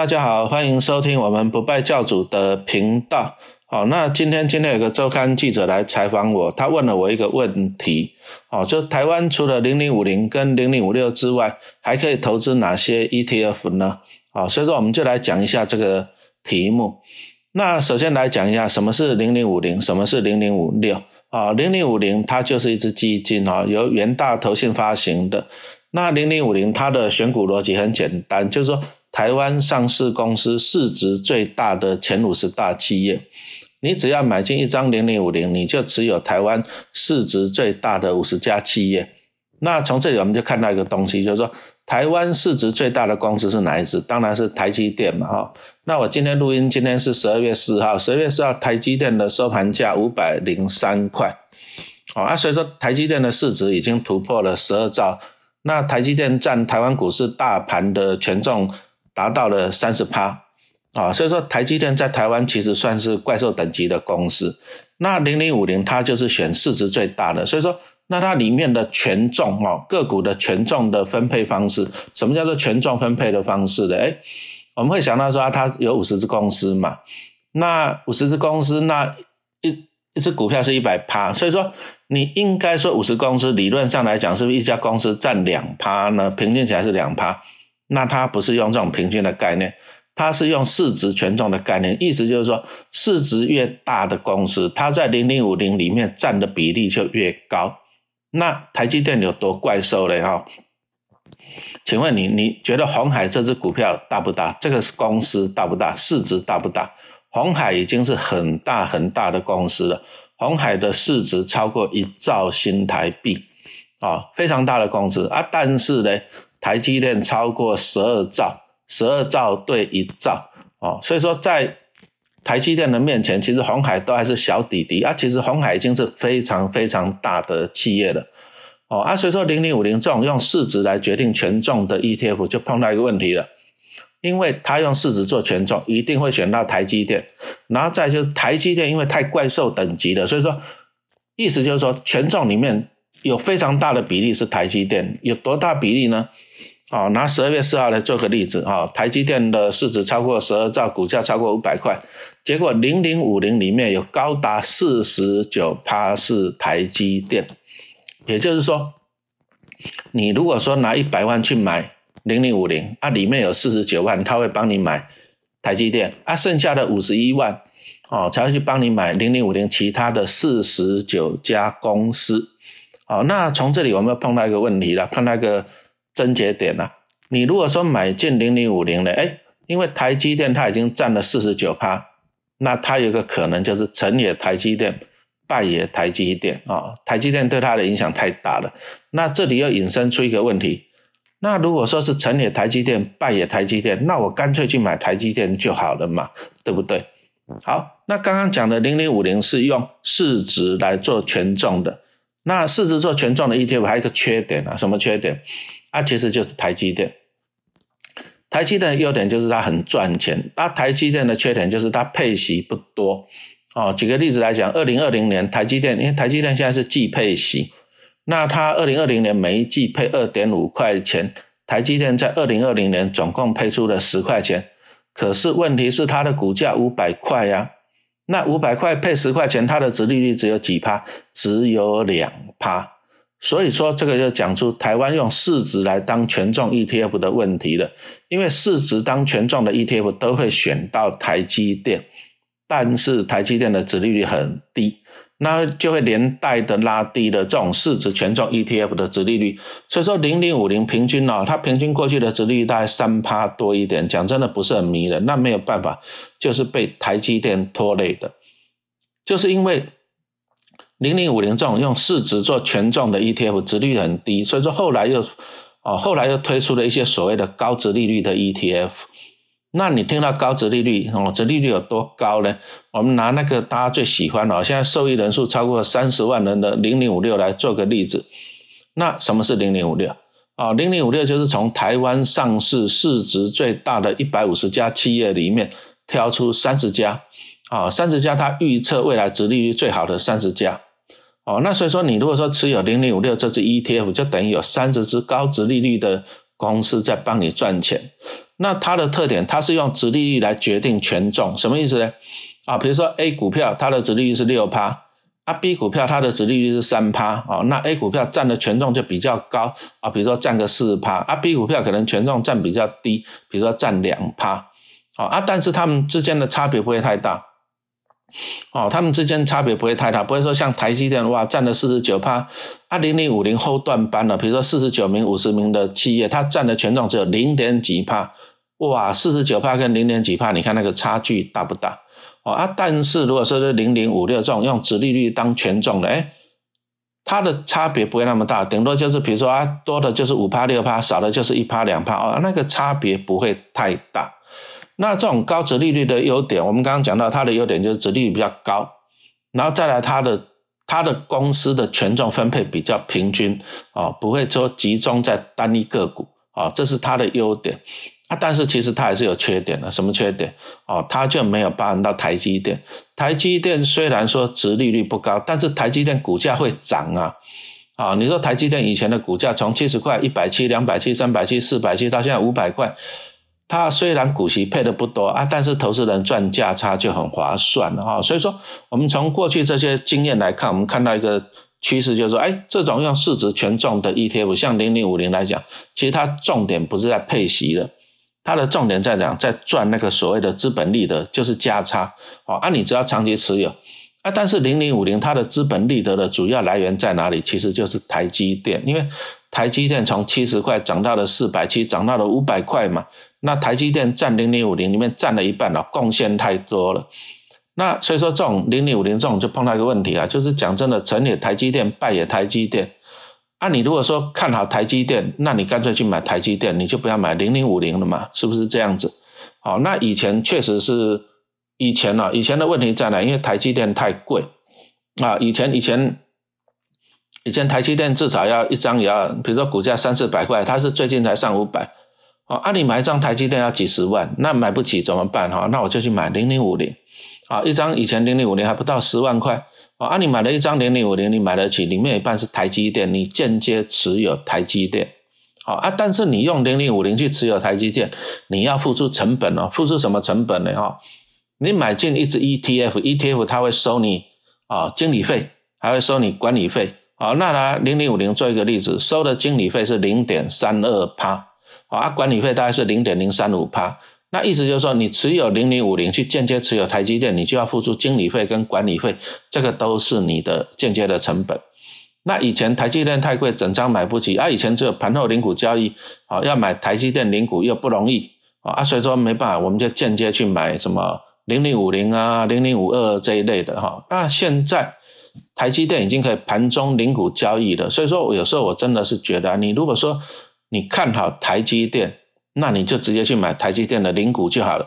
大家好，欢迎收听我们不败教主的频道。好，那今天今天有个周刊记者来采访我，他问了我一个问题，哦，就台湾除了零零五零跟零零五六之外，还可以投资哪些 ETF 呢？好，所以说我们就来讲一下这个题目。那首先来讲一下什么是零零五零，什么是零零五六啊？零零五零它就是一只基金啊，由元大投信发行的。那零零五零它的选股逻辑很简单，就是说。台湾上市公司市值最大的前五十大企业，你只要买进一张零零五零，你就持有台湾市值最大的五十家企业。那从这里我们就看到一个东西，就是说台湾市值最大的公司是哪一支？当然是台积电嘛，哈。那我今天录音，今天是十二月四号，十二月四号台积电的收盘价五百零三块，哦，啊，所以说台积电的市值已经突破了十二兆。那台积电占台湾股市大盘的权重。达到了三十趴啊，所以说台积电在台湾其实算是怪兽等级的公司。那零零五零它就是选市值最大的，所以说那它里面的权重哦，个股的权重的分配方式，什么叫做权重分配的方式的？哎，我们会想到说它有五十只公司嘛，那五十只公司，那一一只股票是一百趴，所以说你应该说五十公司理论上来讲，是不是一家公司占两趴呢？平均起来是两趴。那它不是用这种平均的概念，它是用市值权重的概念，意思就是说，市值越大的公司，它在零零五零里面占的比例就越高。那台积电有多怪兽嘞？哈，请问你，你觉得红海这只股票大不大？这个是公司大不大？市值大不大？红海已经是很大很大的公司了，红海的市值超过一兆新台币，啊，非常大的公司啊，但是呢？台积电超过十二兆，十二兆对一兆哦，所以说在台积电的面前，其实红海都还是小弟弟啊。其实红海已经是非常非常大的企业了哦啊，所以说零零五零这种用市值来决定权重的 ETF 就碰到一个问题了，因为它用市值做权重，一定会选到台积电，然后再就是台积电因为太怪兽等级了，所以说意思就是说权重里面有非常大的比例是台积电，有多大比例呢？哦，拿十二月四号来做个例子啊，台积电的市值超过十二兆，股价超过五百块，结果零零五零里面有高达四十九趴是台积电，也就是说，你如果说拿一百万去买零零五零，啊，里面有四十九万他会帮你买台积电，啊，剩下的五十一万哦才会去帮你买零零五零其他的四十九家公司，哦，那从这里我们要碰到一个问题了，碰到一个。症结点了，你如果说买进零零五零的，哎，因为台积电它已经占了四十九趴，那它有个可能就是成也台积电，败也台积电啊，台积电对它的影响太大了。那这里又引申出一个问题，那如果说是成也台积电，败也台积电，那我干脆去买台积电就好了嘛，对不对？好，那刚刚讲的零零五零是用市值来做权重的，那市值做权重的 ETF 还有一个缺点啊，什么缺点？啊，其实就是台积电。台积电的优点就是它很赚钱，那台积电的缺点就是它配息不多。哦，举个例子来讲，二零二零年台积电，因为台积电现在是季配息，那它二零二零年每一季配二点五块钱，台积电在二零二零年总共配出了十块钱。可是问题是它的股价五百块呀，那五百块配十块钱，它的值利率只有几趴？只有两趴。所以说，这个就讲出台湾用市值来当权重 ETF 的问题了。因为市值当权重的 ETF 都会选到台积电，但是台积电的值利率很低，那就会连带的拉低了这种市值权重 ETF 的值利率。所以说，零零五零平均呢，它平均过去的值利率大概三趴多一点，讲真的不是很迷人。那没有办法，就是被台积电拖累的，就是因为。零零五零这种用市值做权重的 ETF，值率很低，所以说后来又哦，后来又推出了一些所谓的高值利率的 ETF。那你听到高值利率哦，值利率有多高呢？我们拿那个大家最喜欢哦，现在受益人数超过三十万人的零零五六来做个例子。那什么是零零五六啊？零零五六就是从台湾上市市值最大的一百五十家企业里面挑出三十家啊，三十家它预测未来值利率最好的三十家。哦，那所以说，你如果说持有零零五六这支 ETF，就等于有三十只高值利率的公司在帮你赚钱。那它的特点，它是用殖利率来决定权重，什么意思呢？啊，比如说 A 股票它的殖利率是六趴，啊 B 股票它的殖利率是三趴，哦，那 A 股票占的权重就比较高啊，比如说占个四趴，啊 B 股票可能权重占比较低，比如说占两趴，哦啊，但是它们之间的差别不会太大。哦，他们之间差别不会太大，不会说像台积电哇占了四十九趴，啊零零五零后段班了，比如说四十九名、五十名的企业，它占的权重只有零点几帕，哇，四十九帕跟零点几帕，你看那个差距大不大？哦啊，但是如果说是零零五六这种用殖利率当权重的，哎，它的差别不会那么大，顶多就是比如说啊多的就是五帕六帕，少的就是一帕两帕，哦，那个差别不会太大。那这种高值利率的优点，我们刚刚讲到它的优点就是值利率比较高，然后再来它的它的公司的权重分配比较平均啊，不会说集中在单一个股啊，这是它的优点啊。但是其实它还是有缺点的，什么缺点？哦，它就没有包含到台积电。台积电虽然说值利率不高，但是台积电股价会涨啊。啊，你说台积电以前的股价从七十块、一百七、两百七、三百七、四百七到现在五百块。它虽然股息配的不多啊，但是投资人赚价差就很划算了哈。所以说，我们从过去这些经验来看，我们看到一个趋势，就是说，哎，这种用市值权重的 ETF，像零零五零来讲，其实它重点不是在配息的，它的重点在讲在赚那个所谓的资本利得，就是价差。哦，啊，你只要长期持有。啊，但是零零五零它的资本利得的主要来源在哪里？其实就是台积电，因为台积电从七十块涨到了四百七，涨到了五百块嘛。那台积电占零零五零里面占了一半了，贡献太多了。那所以说这种零零五零这种就碰到一个问题啊，就是讲真的，成也台积电，败也台积电。啊，你如果说看好台积电，那你干脆去买台积电，你就不要买零零五零了嘛，是不是这样子？好，那以前确实是。以前呢，以前的问题在哪？因为台积电太贵啊！以前以前以前台积电至少要一张也要，比如说股价三四百块，它是最近才上五百。哦，按你买一张台积电要几十万，那买不起怎么办？哈，那我就去买零零五零。啊，一张以前零零五零还不到十万块。哦，按你买了一张零零五零，你买得起，里面一半是台积电，你间接持有台积电。好啊，但是你用零零五零去持有台积电，你要付出成本哦，付出什么成本呢？哈？你买进一只 ETF，ETF 它会收你啊经理费，还会收你管理费。好，那拿零零五零做一个例子，收的经理费是零点三二趴，啊，管理费大概是零点零三五趴。那意思就是说，你持有零零五零去间接持有台积电，你就要付出经理费跟管理费，这个都是你的间接的成本。那以前台积电太贵，整张买不起啊，以前只有盘后零股交易，啊，要买台积电零股又不容易，啊，所以说没办法，我们就间接去买什么。零零五零啊，零零五二这一类的哈，那现在台积电已经可以盘中零股交易了，所以说我有时候我真的是觉得，你如果说你看好台积电，那你就直接去买台积电的零股就好了，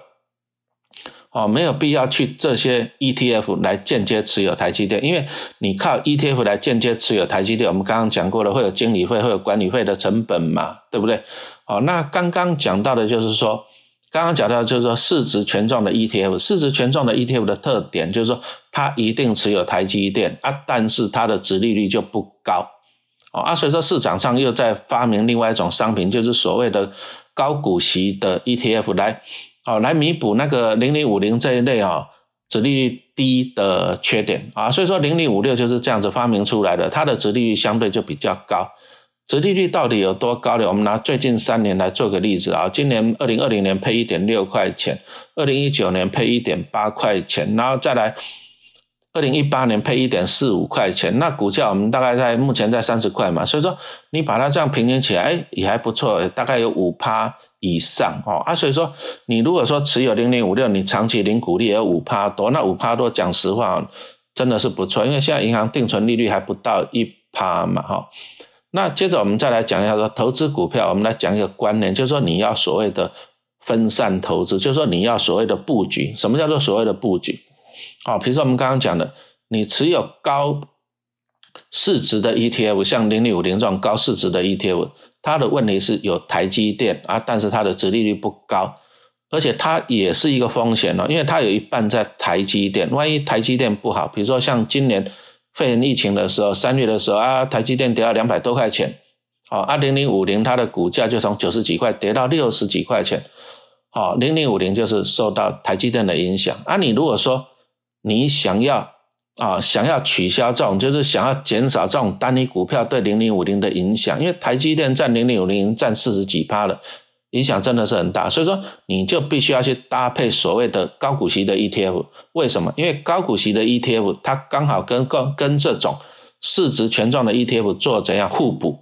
哦，没有必要去这些 ETF 来间接持有台积电，因为你靠 ETF 来间接持有台积电，我们刚刚讲过了，会有经理费，会有管理费的成本嘛，对不对？哦，那刚刚讲到的就是说。刚刚讲到就是说市值权重的 ETF，市值权重的 ETF 的特点就是说它一定持有台积电啊，但是它的值利率就不高哦啊，所以说市场上又在发明另外一种商品，就是所谓的高股息的 ETF 来哦来弥补那个零零五零这一类啊值利率低的缺点啊，所以说零零五六就是这样子发明出来的，它的值利率相对就比较高。殖利率到底有多高呢？我们拿最近三年来做个例子啊。今年二零二零年配一点六块钱，二零一九年配一点八块钱，然后再来二零一八年配一点四五块钱。那股价我们大概在目前在三十块嘛，所以说你把它这样平均起来，也还不错，大概有五趴以上哦啊。所以说你如果说持有零零五六，你长期零股利有五趴多，那五趴多讲实话真的是不错，因为现在银行定存利率还不到一趴嘛，哈。那接着我们再来讲一下说投资股票，我们来讲一个观念，就是说你要所谓的分散投资，就是说你要所谓的布局。什么叫做所谓的布局？好，比如说我们刚刚讲的，你持有高市值的 ETF，像零零五零这种高市值的 ETF，它的问题是有台积电啊，但是它的殖利率不高，而且它也是一个风险哦，因为它有一半在台积电，万一台积电不好，比如说像今年。肺炎疫情的时候，三月的时候啊，台积电跌到两百多块钱，哦，二零零五零它的股价就从九十几块跌到六十几块钱，好，零零五零就是受到台积电的影响。啊，你如果说你想要啊想要取消这种，就是想要减少这种单一股票对零零五零的影响，因为台积电占零零五零占四十几趴了。影响真的是很大，所以说你就必须要去搭配所谓的高股息的 ETF。为什么？因为高股息的 ETF 它刚好跟跟跟这种市值权重的 ETF 做怎样互补？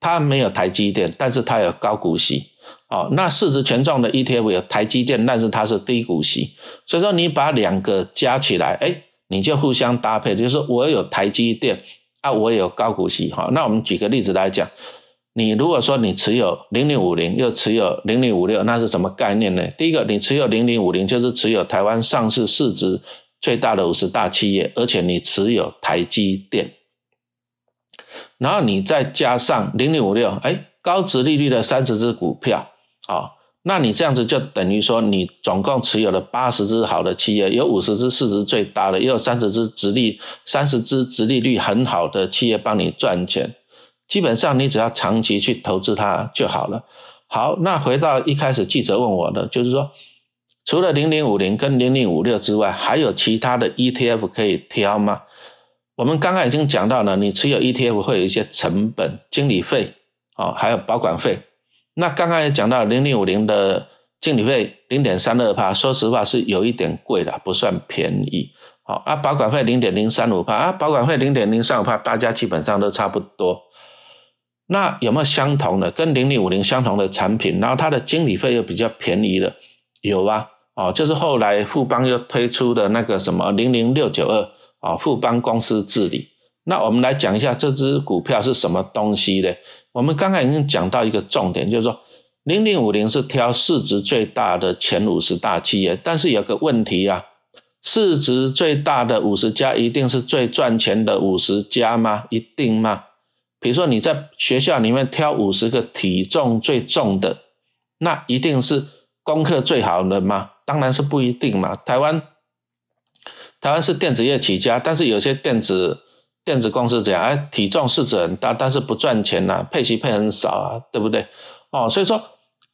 它没有台积电，但是它有高股息。哦，那市值权重的 ETF 有台积电，但是它是低股息。所以说你把两个加起来，哎，你就互相搭配，就是我有台积电啊，我有高股息。好，那我们举个例子来讲。你如果说你持有零零五零，又持有零零五六，那是什么概念呢？第一个，你持有零零五零，就是持有台湾上市市值最大的五十大企业，而且你持有台积电，然后你再加上零零五六，哎，高值利率的三十只股票，好，那你这样子就等于说你总共持有了八十只好的企业，有五十只市值最大的，也有三十只直利三十只直利率很好的企业帮你赚钱。基本上你只要长期去投资它就好了。好，那回到一开始记者问我的，就是说，除了零零五零跟零零五六之外，还有其他的 ETF 可以挑吗？我们刚刚已经讲到了，你持有 ETF 会有一些成本、经理费哦，还有保管费。那刚刚也讲到零零五零的经理费零点三二帕，说实话是有一点贵的，不算便宜。好，啊，保管费零点零三五帕，啊，保管费零点零三五帕，大家基本上都差不多。那有没有相同的跟零零五零相同的产品？然后它的经理费又比较便宜的，有啊，哦，就是后来富邦又推出的那个什么零零六九二啊，富邦公司治理。那我们来讲一下这只股票是什么东西呢？我们刚刚已经讲到一个重点，就是说零零五零是挑市值最大的前五十大企业，但是有个问题啊，市值最大的五十家一定是最赚钱的五十家吗？一定吗？比如说你在学校里面挑五十个体重最重的，那一定是功课最好的吗？当然是不一定嘛。台湾台湾是电子业起家，但是有些电子电子公司这样，哎，体重市值很大，但是不赚钱呐，配息配很少啊，对不对？哦，所以说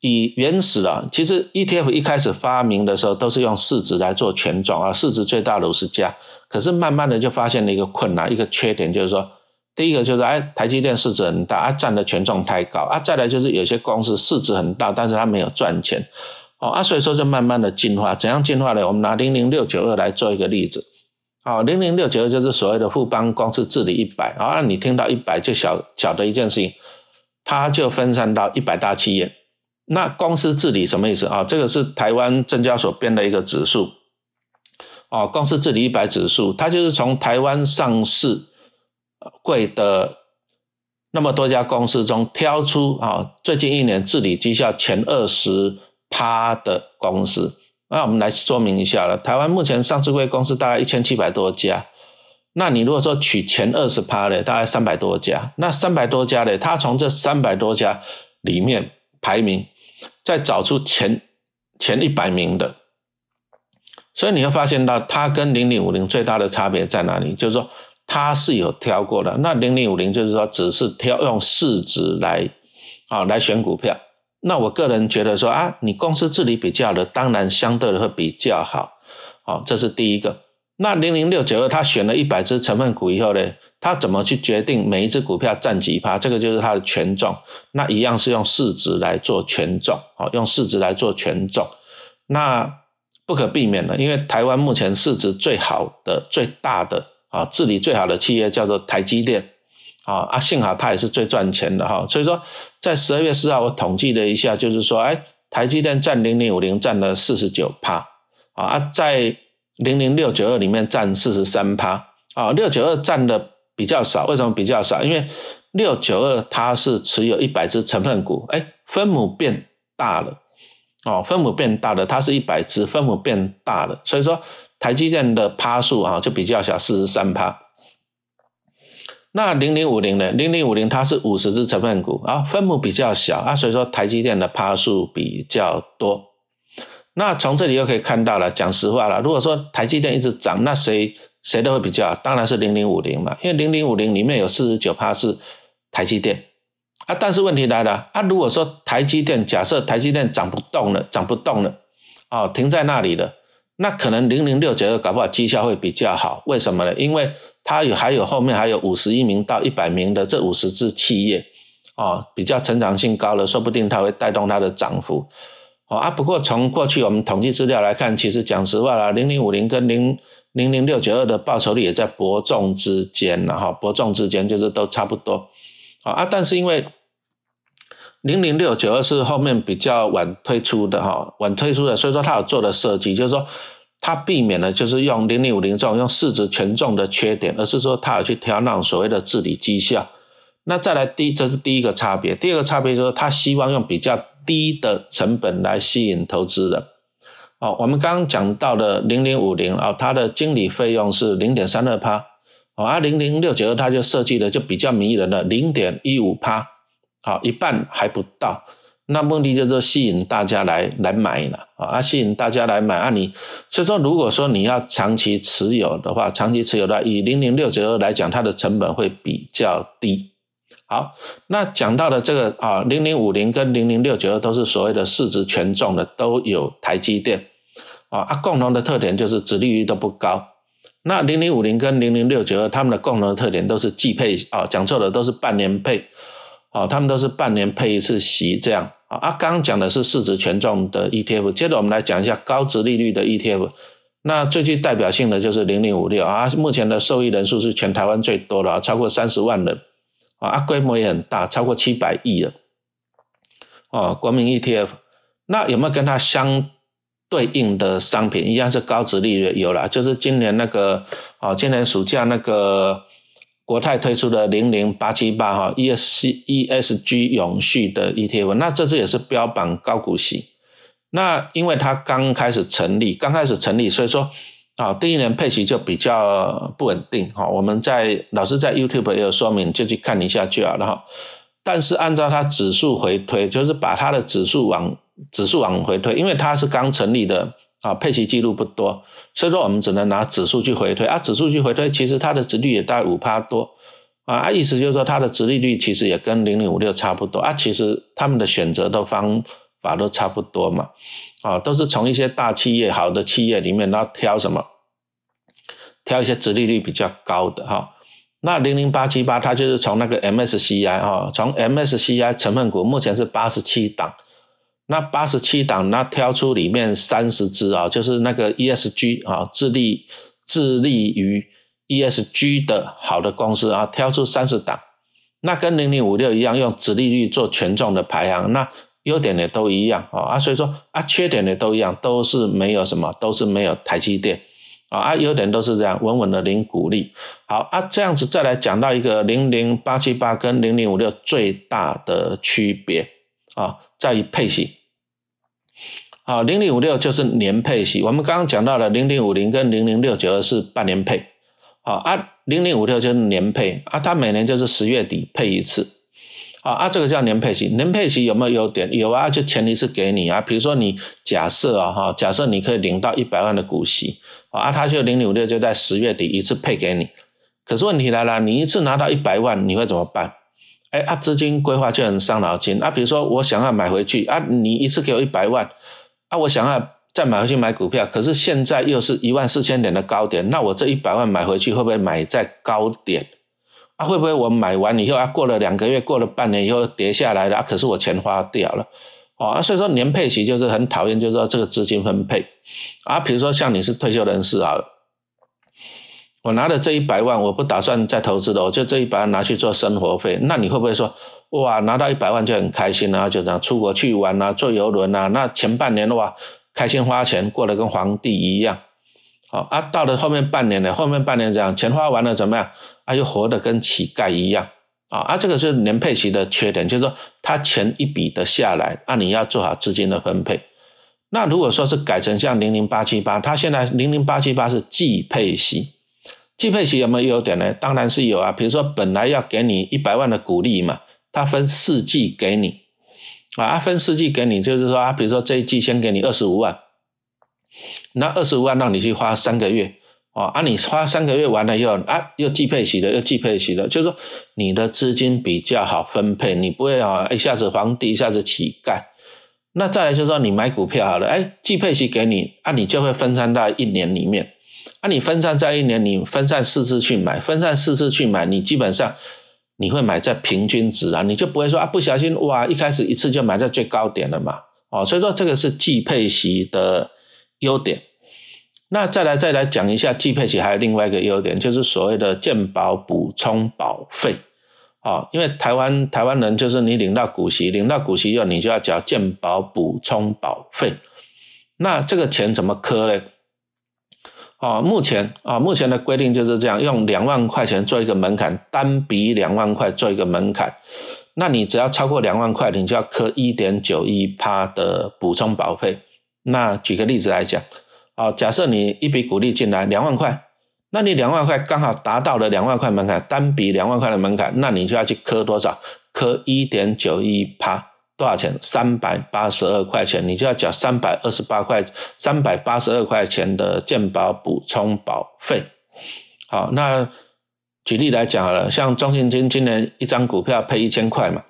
以原始啊，其实 ETF 一开始发明的时候都是用市值来做权重啊，市值最大的五十家，可是慢慢的就发现了一个困难，一个缺点就是说。第一个就是哎，台积电市值很大，啊占的权重太高啊。再来就是有些公司市值很大，但是它没有赚钱，哦啊，所以说就慢慢的进化。怎样进化呢？我们拿零零六九二来做一个例子。哦，零零六九二就是所谓的富邦公司治理一百啊。你听到一百就晓晓得一件事情，它就分散到一百大企业。那公司治理什么意思啊？这个是台湾证交所编的一个指数。哦，公司治理一百指数，它就是从台湾上市。贵的那么多家公司中挑出啊，最近一年治理绩效前二十趴的公司，那我们来说明一下了。台湾目前上市贵公司大概一千七百多家，那你如果说取前二十趴的，大概三百多家，那三百多家的，他从这三百多家里面排名，再找出前前一百名的，所以你会发现到它跟零零五零最大的差别在哪里？就是说。它是有挑过的，那零零五零就是说只是挑用市值来啊来选股票。那我个人觉得说啊，你公司治理比较的，当然相对的会比较好。好，这是第一个。那零零六九二，他选了一百只成分股以后呢，他怎么去决定每一只股票占几趴？这个就是它的权重。那一样是用市值来做权重，好，用市值来做权重。那不可避免的，因为台湾目前市值最好的、最大的。啊，治理最好的企业叫做台积电，啊啊，幸好它也是最赚钱的哈。所以说，在十二月四号我统计了一下，就是说，哎，台积电占零零五零占了四十九趴，啊，在零零六九二里面占四十三趴，啊，六九二占的比较少，为什么比较少？因为六九二它是持有一百只成分股，哎，分母变大了，哦，分母变大了，它是一百只，分母变大了，所以说。台积电的趴数啊就比较小，四十三趴。那零零五零呢？零零五零它是五十只成分股啊，分母比较小啊，所以说台积电的趴数比较多。那从这里又可以看到了，讲实话了，如果说台积电一直涨，那谁谁都会比较，当然是零零五零嘛，因为零零五零里面有四十九趴是台积电啊，但是问题来了啊，如果说台积电假设台积电涨不动了，涨不动了，哦，停在那里了，那可能零零六九二搞不好绩效会比较好，为什么呢？因为它有还有后面还有五十一名到一百名的这五十只企业，哦，比较成长性高了，说不定它会带动它的涨幅。哦啊，不过从过去我们统计资料来看，其实讲实话啦，零零五零跟零零零六九二的报酬率也在伯仲之间了哈，伯仲之间就是都差不多。啊啊，但是因为零零六九二是后面比较晚推出的哈，晚推出的，所以说它有做的设计，就是说它避免了就是用零零五零这种用市值权重的缺点，而是说它有去调那种所谓的治理绩效。那再来第，这是第一个差别，第二个差别就是它希望用比较。低的成本来吸引投资人，哦，我们刚刚讲到的零零五零啊，它的经理费用是零点三二趴，哦，而零零六九二它就设计的就比较迷人的零点一五趴，好，一半还不到，那目的就是吸引大家来来买了，啊，吸引大家来买啊，你所以说如果说你要长期持有的话，长期持有的以零零六九二来讲，它的成本会比较低。好，那讲到的这个啊，零零五零跟零零六九二都是所谓的市值权重的，都有台积电啊，啊，共同的特点就是殖利率都不高。那零零五零跟零零六九二，他们的共同的特点都是季配啊，讲错了，都是半年配啊，他们都是半年配一次息这样啊。刚刚讲的是市值权重的 ETF，接着我们来讲一下高值利率的 ETF。那最具代表性的就是零零五六啊，目前的受益人数是全台湾最多的，超过三十万人。啊，规模也很大，超过七百亿了。哦，国民 ETF，那有没有跟它相对应的商品？一样是高值利率，有了，就是今年那个，哦，今年暑假那个国泰推出的零零八七八哈 ESG ESG 永续的 ETF，那这次也是标榜高股息。那因为它刚开始成立，刚开始成立，所以说。啊，第一年配息就比较不稳定哈。我们在老师在 YouTube 也有说明，就去看一下就好了哈。但是按照它指数回推，就是把它的指数往指数往回推，因为它是刚成立的啊，配息记录不多，所以说我们只能拿指数去回推啊。指数去回推，其实它的值率也大概五趴多啊，意思就是说它的值利率其实也跟零零五六差不多啊。其实他们的选择的方法都差不多嘛，啊，都是从一些大企业、好的企业里面，然后挑什么。挑一些殖利率比较高的哈，那零零八七八它就是从那个 MSCI 哈，从 MSCI 成分股目前是八十七档，那八十七档那挑出里面三十只啊，就是那个 ESG 啊，致力致力于 ESG 的好的公司啊，挑出三十档，那跟零零五六一样，用殖利率做权重的排行，那优点也都一样啊啊，所以说啊，缺点也都一样，都是没有什么，都是没有台积电。啊，优点都是这样，稳稳的零股利。好啊，这样子再来讲到一个零零八七八跟零零五六最大的区别啊，在于配息。好，零零五六就是年配息，我们刚刚讲到了零零五零跟零零六九二是半年配。好啊，零零五六就是年配啊，它每年就是十月底配一次。啊啊，这个叫年配息，年配息有没有优点？有啊，就前提是给你啊，比如说你假设啊哈，假设你可以领到一百万的股息，啊，他就零零五六就在十月底一次配给你。可是问题来了，你一次拿到一百万，你会怎么办？哎，啊，资金规划就很伤脑筋啊。比如说我想要买回去啊，你一次给我一百万，啊，我想要再买回去买股票，可是现在又是一万四千点的高点，那我这一百万买回去会不会买在高点？啊，会不会我买完以后啊，过了两个月，过了半年以后跌下来了啊？可是我钱花掉了，哦，所以说年配息就是很讨厌，就是说这个资金分配啊。比如说像你是退休人士啊，我拿了这一百万，我不打算再投资的，我就这一百万拿去做生活费。那你会不会说，哇，拿到一百万就很开心啊？就这样出国去玩啊，坐游轮啊？那前半年的话，开心花钱，过得跟皇帝一样。好啊，到了后面半年呢，后面半年这样钱花完了怎么样？啊，又活得跟乞丐一样啊！啊，这个是年配息的缺点，就是说他钱一笔的下来，啊，你要做好资金的分配。那如果说是改成像零零八七八，它现在零零八七八是季配息，季配息有没有优点呢？当然是有啊。比如说本来要给你一百万的股利嘛，它分四季给你啊，分四季给你，就是说啊，比如说这一季先给你二十五万。那二十五万让你去花三个月，啊，啊，你花三个月完了以后，啊，又季配息的，又季配息的，就是说你的资金比较好分配，你不会啊一下子皇帝，一下子乞丐。那再来就是说你买股票好了，哎，季配息给你，啊，你就会分散到一年里面，啊，你分散在一年，你分散四次去买，分散四次去买，你基本上你会买在平均值啊，你就不会说啊不小心哇一开始一次就买在最高点了嘛，哦，所以说这个是季配息的优点。那再来再来讲一下季配息还有另外一个优点，就是所谓的健保补充保费，哦，因为台湾台湾人就是你领到股息，领到股息以后你就要缴健保补充保费，那这个钱怎么磕呢？哦，目前啊目前的规定就是这样，用两万块钱做一个门槛，单笔两万块做一个门槛，那你只要超过两万块，你就要磕一点九一趴的补充保费。那举个例子来讲。啊，假设你一笔股利进来两万块，那你两万块刚好达到了两万块门槛，单笔两万块的门槛，那你就要去磕多少？磕一点九一趴，多少钱？三百八十二块钱，你就要缴三百二十八块，三百八十二块钱的健保补充保费。好，那举例来讲好了，像中信金今年一张股票配一千块嘛。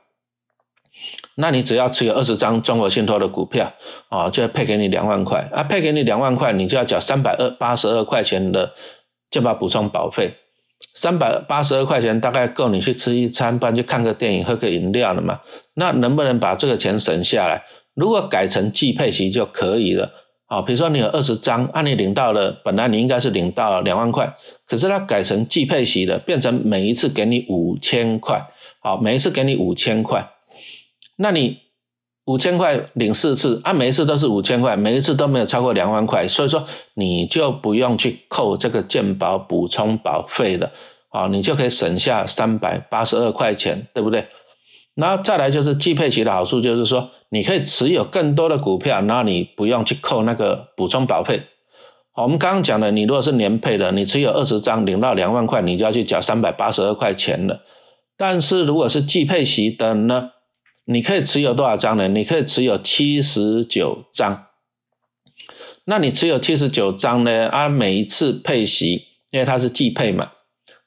那你只要持有二十张中国信托的股票，哦，就配给你两万块啊，配给你两万块，你就要缴三百二八十二块钱的健保补充保费，三百八十二块钱大概够你去吃一餐，不然去看个电影、喝个饮料了嘛？那能不能把这个钱省下来？如果改成季配息就可以了，哦，比如说你有二十张，按你领到了，本来你应该是领到两万块，可是它改成季配息的，变成每一次给你五千块，好，每一次给你五千块。那你五千块领四次，啊，每一次都是五千块，每一次都没有超过两万块，所以说你就不用去扣这个健保补充保费了，啊，你就可以省下三百八十二块钱，对不对？然后再来就是季配息的好处，就是说你可以持有更多的股票，然后你不用去扣那个补充保费。我们刚刚讲的，你如果是年配的，你持有二十张领到两万块，你就要去缴三百八十二块钱了。但是如果是季配息的呢？你可以持有多少张呢？你可以持有七十九张。那你持有七十九张呢？啊，每一次配息，因为它是季配嘛，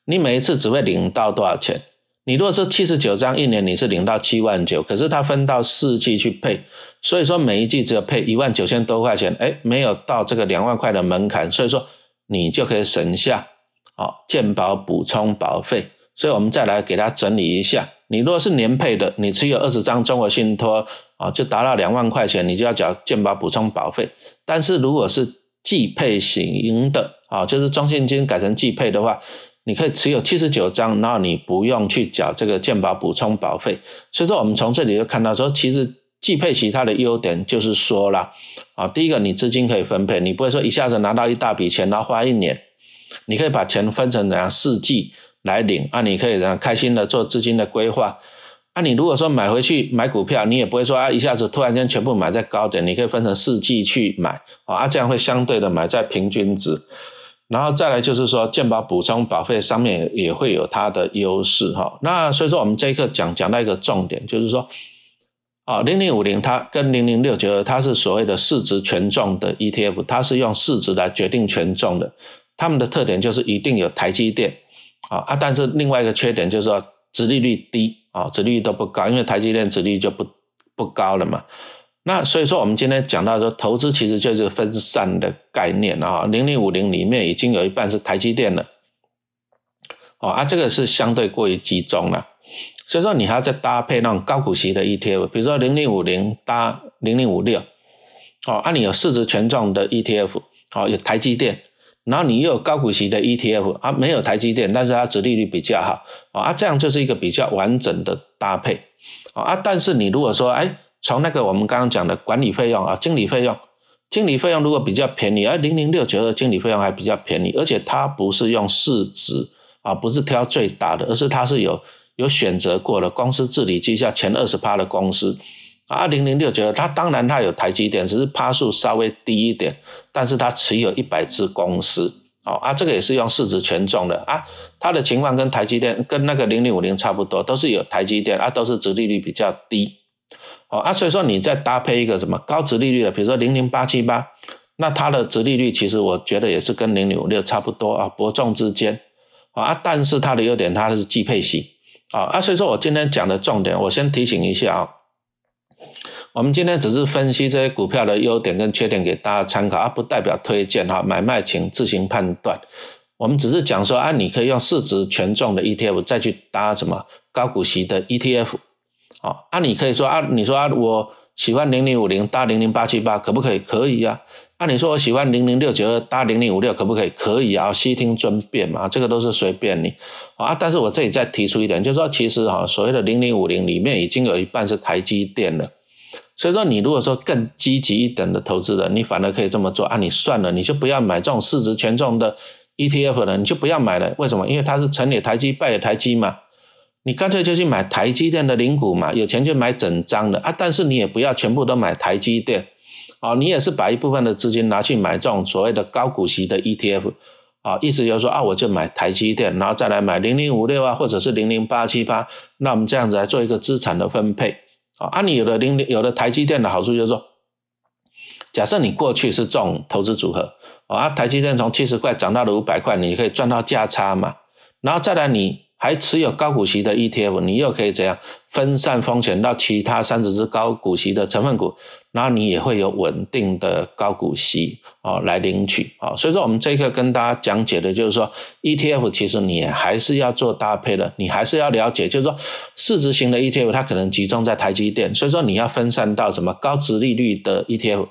你每一次只会领到多少钱？你如果是七十九张，一年你是领到七万九，可是它分到四季去配，所以说每一季只有配一万九千多块钱，哎，没有到这个两万块的门槛，所以说你就可以省下好健保补充保费。所以我们再来给它整理一下。你如果是年配的，你持有二十张中国信托啊，就达到两万块钱，你就要缴健保补充保费。但是如果是季配型的啊，就是中信金改成季配的话，你可以持有七十九张，然后你不用去缴这个健保补充保费。所以说，我们从这里就看到说，其实季配型它的优点就是说了啊，第一个你资金可以分配，你不会说一下子拿到一大笔钱，然后花一年，你可以把钱分成怎样四季。来领啊，你可以让开心的做资金的规划啊。你如果说买回去买股票，你也不会说啊一下子突然间全部买在高点，你可以分成四季去买啊，这样会相对的买在平均值。然后再来就是说健保补充保费上面也会有它的优势哈。那所以说我们这一课讲讲到一个重点，就是说啊零零五零它跟零零六九二它是所谓的市值权重的 ETF，它是用市值来决定权重的。它们的特点就是一定有台积电。啊啊！但是另外一个缺点就是说，殖利率低啊，殖利率都不高，因为台积电殖利率就不不高了嘛。那所以说，我们今天讲到说，投资其实就是分散的概念啊。零零五零里面已经有一半是台积电了，哦啊，这个是相对过于集中了。所以说，你还要再搭配那种高股息的 ETF，比如说零零五零搭零零五六，哦，啊，你有市值权重的 ETF，哦，有台积电。然后你又有高股息的 ETF 啊，没有台积电，但是它殖利率比较好啊，这样就是一个比较完整的搭配啊。但是你如果说哎，从那个我们刚刚讲的管理费用啊、经理费用，经理费用如果比较便宜，而零零六九二经理费用还比较便宜，而且它不是用市值啊，不是挑最大的，而是它是有有选择过的公司治理绩效前二十趴的公司。啊，零零六九，它当然它有台积电，只是趴数稍微低一点，但是它持有一百只公司，哦啊，这个也是用市值权重的啊，它的情况跟台积电跟那个零零五零差不多，都是有台积电啊，都是殖利率比较低，哦啊，所以说你再搭配一个什么高值利率的，比如说零零八七八，那它的值利率其实我觉得也是跟零零五六差不多啊，伯仲之间啊。但是它的优点，它是季配息啊啊，所以说我今天讲的重点，我先提醒一下啊。我们今天只是分析这些股票的优点跟缺点给大家参考，而不代表推荐哈，买卖请自行判断。我们只是讲说啊，你可以用市值权重的 ETF 再去搭什么高股息的 ETF，啊，啊，你可以说啊，你说啊，我喜欢零零五零搭零零八七八可不可以？可以啊。那你说我喜欢零零六九二搭零零五六可不可以？可以啊，悉听尊便嘛，这个都是随便你啊。但是我这里再提出一点，就是说其实哈，所谓的零零五零里面已经有一半是台积电了。所以说，你如果说更积极一点的投资人，你反而可以这么做啊！你算了，你就不要买这种市值权重的 ETF 了，你就不要买了。为什么？因为它是成也台积，败也台积嘛。你干脆就去买台积电的零股嘛，有钱就买整张的啊！但是你也不要全部都买台积电啊，你也是把一部分的资金拿去买这种所谓的高股息的 ETF 啊，意思就是说啊，我就买台积电，然后再来买零零五六啊，或者是零零八七八，那我们这样子来做一个资产的分配。啊，你有的零有的台积电的好处就是说，假设你过去是这种投资组合，啊，台积电从七十块涨到了五百块，你可以赚到价差嘛，然后再来你。还持有高股息的 ETF，你又可以怎样分散风险到其他三十只高股息的成分股，然后你也会有稳定的高股息哦来领取哦。所以说我们这一课跟大家讲解的就是说，ETF 其实你还是要做搭配的，你还是要了解，就是说市值型的 ETF 它可能集中在台积电，所以说你要分散到什么高值利率的 ETF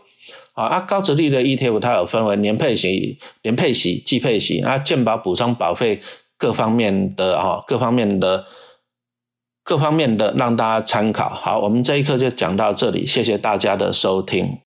啊啊高值利率的 ETF 它有分为年配息、年配息、季配息啊，健保补充保费。各方面的哈，各方面的，各方面的，让大家参考。好，我们这一课就讲到这里，谢谢大家的收听。